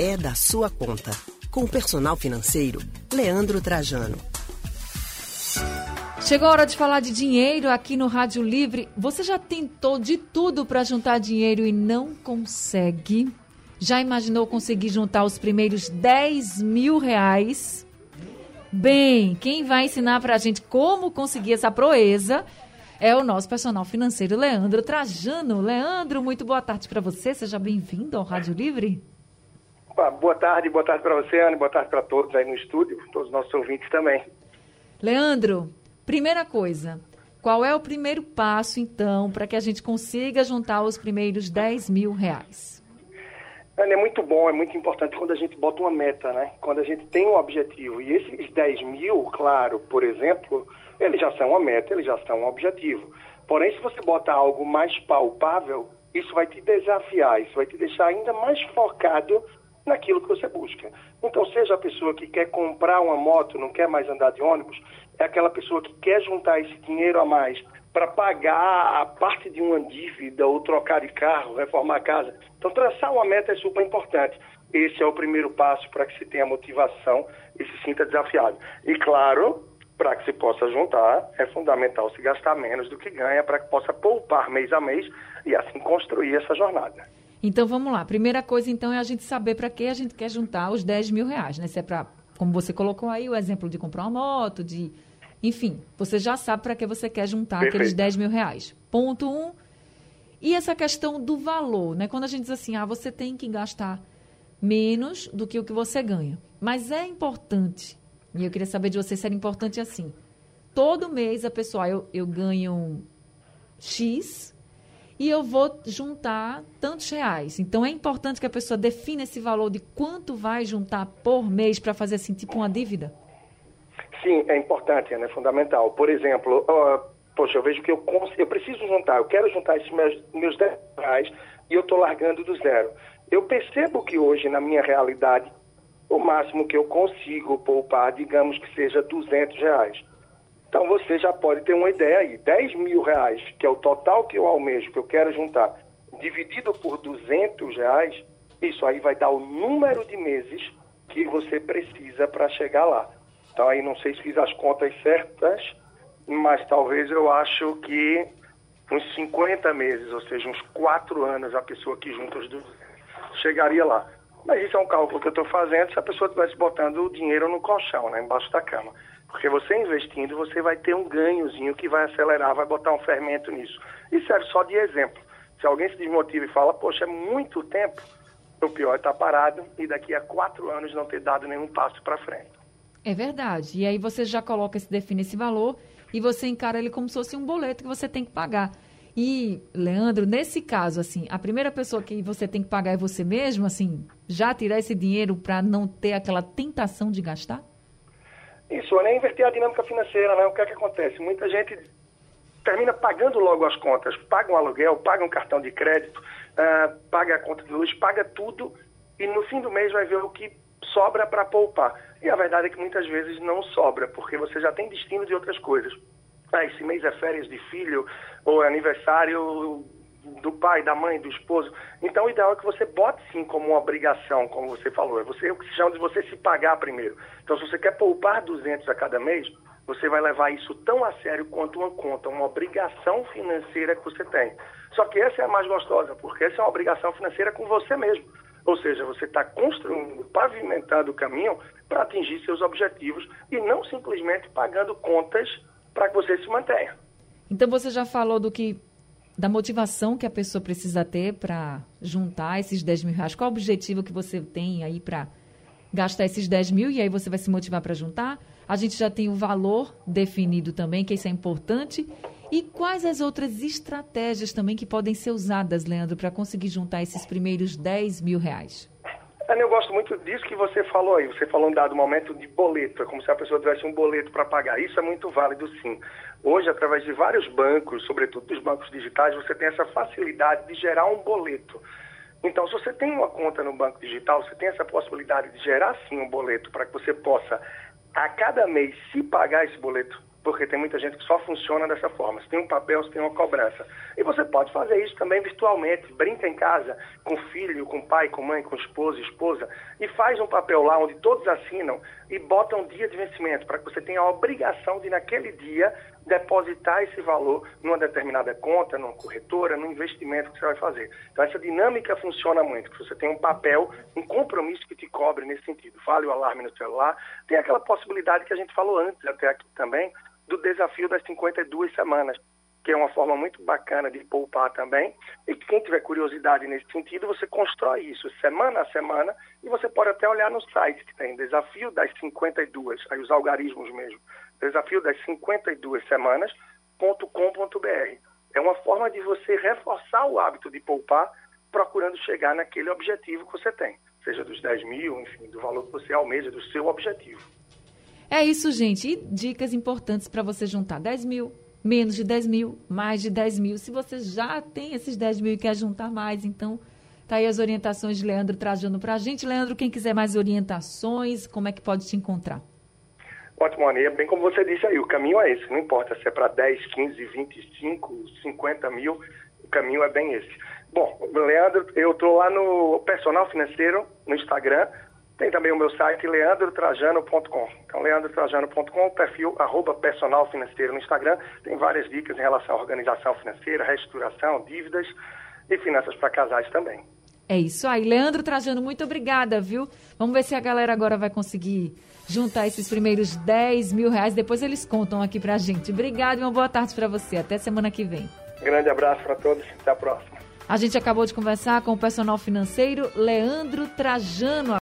é da sua conta. Com o personal financeiro, Leandro Trajano. Chegou a hora de falar de dinheiro aqui no Rádio Livre. Você já tentou de tudo para juntar dinheiro e não consegue? Já imaginou conseguir juntar os primeiros 10 mil reais? Bem, quem vai ensinar para a gente como conseguir essa proeza é o nosso personal financeiro, Leandro Trajano. Leandro, muito boa tarde para você. Seja bem-vindo ao Rádio Livre. Boa tarde, boa tarde para você, Ana, boa tarde para todos aí no estúdio, todos os nossos ouvintes também. Leandro, primeira coisa, qual é o primeiro passo, então, para que a gente consiga juntar os primeiros 10 mil reais? Ana, é muito bom, é muito importante quando a gente bota uma meta, né? Quando a gente tem um objetivo. E esses 10 mil, claro, por exemplo, eles já são uma meta, eles já são um objetivo. Porém, se você botar algo mais palpável, isso vai te desafiar, isso vai te deixar ainda mais focado naquilo que você busca. Então, seja a pessoa que quer comprar uma moto, não quer mais andar de ônibus, é aquela pessoa que quer juntar esse dinheiro a mais para pagar a parte de uma dívida ou trocar de carro, reformar a casa. Então, traçar uma meta é super importante. Esse é o primeiro passo para que se tenha motivação e se sinta desafiado. E, claro, para que se possa juntar, é fundamental se gastar menos do que ganha para que possa poupar mês a mês e assim construir essa jornada. Então vamos lá. Primeira coisa, então, é a gente saber para que a gente quer juntar os 10 mil reais, né? Se é para, como você colocou aí, o exemplo de comprar uma moto, de. Enfim, você já sabe para que você quer juntar Perfeito. aqueles 10 mil reais. Ponto um. E essa questão do valor, né? Quando a gente diz assim, ah, você tem que gastar menos do que o que você ganha. Mas é importante e eu queria saber de você se era importante assim. Todo mês a pessoa, eu, eu ganho X e eu vou juntar tantos reais. Então é importante que a pessoa defina esse valor de quanto vai juntar por mês para fazer assim, tipo uma dívida. Sim, é importante, é fundamental. Por exemplo, uh, poxa, eu vejo que eu, eu preciso juntar, eu quero juntar esses meus, meus 10 reais e eu estou largando do zero. Eu percebo que hoje, na minha realidade, o máximo que eu consigo poupar, digamos que seja 200 reais. Então você já pode ter uma ideia aí, 10 mil reais, que é o total que eu almejo, que eu quero juntar, dividido por 200 reais, isso aí vai dar o número de meses que você precisa para chegar lá. Então aí não sei se fiz as contas certas, mas talvez eu acho que uns 50 meses, ou seja, uns 4 anos, a pessoa que junta os 200 chegaria lá. Mas isso é um cálculo que eu estou fazendo se a pessoa estivesse botando o dinheiro no colchão, né, embaixo da cama. Porque você investindo, você vai ter um ganhozinho que vai acelerar, vai botar um fermento nisso. E serve só de exemplo. Se alguém se desmotiva e fala, poxa, é muito tempo, o pior é estar tá parado e daqui a quatro anos não ter dado nenhum passo para frente. É verdade. E aí você já coloca, se define esse valor e você encara ele como se fosse um boleto que você tem que pagar. E, Leandro, nesse caso, assim, a primeira pessoa que você tem que pagar é você mesmo, assim, já tirar esse dinheiro para não ter aquela tentação de gastar? Isso, é inverter a dinâmica financeira, né? O que é que acontece? Muita gente termina pagando logo as contas, paga um aluguel, paga um cartão de crédito, uh, paga a conta de luz, paga tudo e no fim do mês vai ver o que sobra para poupar. E a verdade é que muitas vezes não sobra, porque você já tem destino de outras coisas ah, esse mês é férias de filho, ou é aniversário do pai, da mãe, do esposo. Então, o ideal é que você bote sim como uma obrigação, como você falou. É você, o que se chama de você se pagar primeiro. Então, se você quer poupar 200 a cada mês, você vai levar isso tão a sério quanto uma conta, uma obrigação financeira que você tem. Só que essa é a mais gostosa, porque essa é uma obrigação financeira com você mesmo. Ou seja, você está construindo, pavimentando o caminho para atingir seus objetivos e não simplesmente pagando contas para que você se mantenha. Então você já falou do que da motivação que a pessoa precisa ter para juntar esses 10 mil reais. Qual o objetivo que você tem aí para gastar esses 10 mil e aí você vai se motivar para juntar? A gente já tem o valor definido também, que isso é importante. E quais as outras estratégias também que podem ser usadas, Leandro, para conseguir juntar esses primeiros 10 mil reais? eu gosto muito disso que você falou aí. Você falou em dado momento de boleto. É como se a pessoa tivesse um boleto para pagar. Isso é muito válido, sim. Hoje, através de vários bancos, sobretudo dos bancos digitais, você tem essa facilidade de gerar um boleto. Então, se você tem uma conta no banco digital, você tem essa possibilidade de gerar, sim, um boleto para que você possa, a cada mês, se pagar esse boleto, porque tem muita gente que só funciona dessa forma. Você tem um papel, você tem uma cobrança. E você pode fazer isso também virtualmente. Brinca em casa com filho, com pai, com mãe, com esposo, esposa, e faz um papel lá onde todos assinam e bota um dia de vencimento, para que você tenha a obrigação de, naquele dia, depositar esse valor numa determinada conta, numa corretora, num investimento que você vai fazer. Então, essa dinâmica funciona muito, que você tem um papel, um compromisso que te cobre nesse sentido. Fale o alarme no celular. Tem aquela possibilidade que a gente falou antes, até aqui também, do desafio das 52 semanas, que é uma forma muito bacana de poupar também. E quem tiver curiosidade nesse sentido, você constrói isso semana a semana e você pode até olhar no site que tem Desafio das 52, aí os algarismos mesmo, Desafio das 52 semanas.com.br. É uma forma de você reforçar o hábito de poupar, procurando chegar naquele objetivo que você tem, seja dos 10 mil, enfim, do valor que você almeja, do seu objetivo. É isso, gente. E dicas importantes para você juntar 10 mil, menos de 10 mil, mais de 10 mil. Se você já tem esses 10 mil e quer juntar mais, então tá aí as orientações de Leandro Trajano para a gente. Leandro, quem quiser mais orientações, como é que pode te encontrar? Ótimo, Aninha. Bem como você disse aí, o caminho é esse. Não importa se é para 10, 15, 25, 50 mil, o caminho é bem esse. Bom, Leandro, eu estou lá no Personal Financeiro, no Instagram, tem também o meu site, leandrotrajano.com. Então, leandrotrajano.com, perfil arroba personal financeiro no Instagram. Tem várias dicas em relação à organização financeira, reestruturação, dívidas e finanças para casais também. É isso aí. Leandro Trajano, muito obrigada, viu? Vamos ver se a galera agora vai conseguir juntar esses primeiros 10 mil reais. Depois eles contam aqui pra gente. Obrigada e uma boa tarde para você. Até semana que vem. Grande abraço para todos. Até a próxima. A gente acabou de conversar com o personal financeiro Leandro Trajano.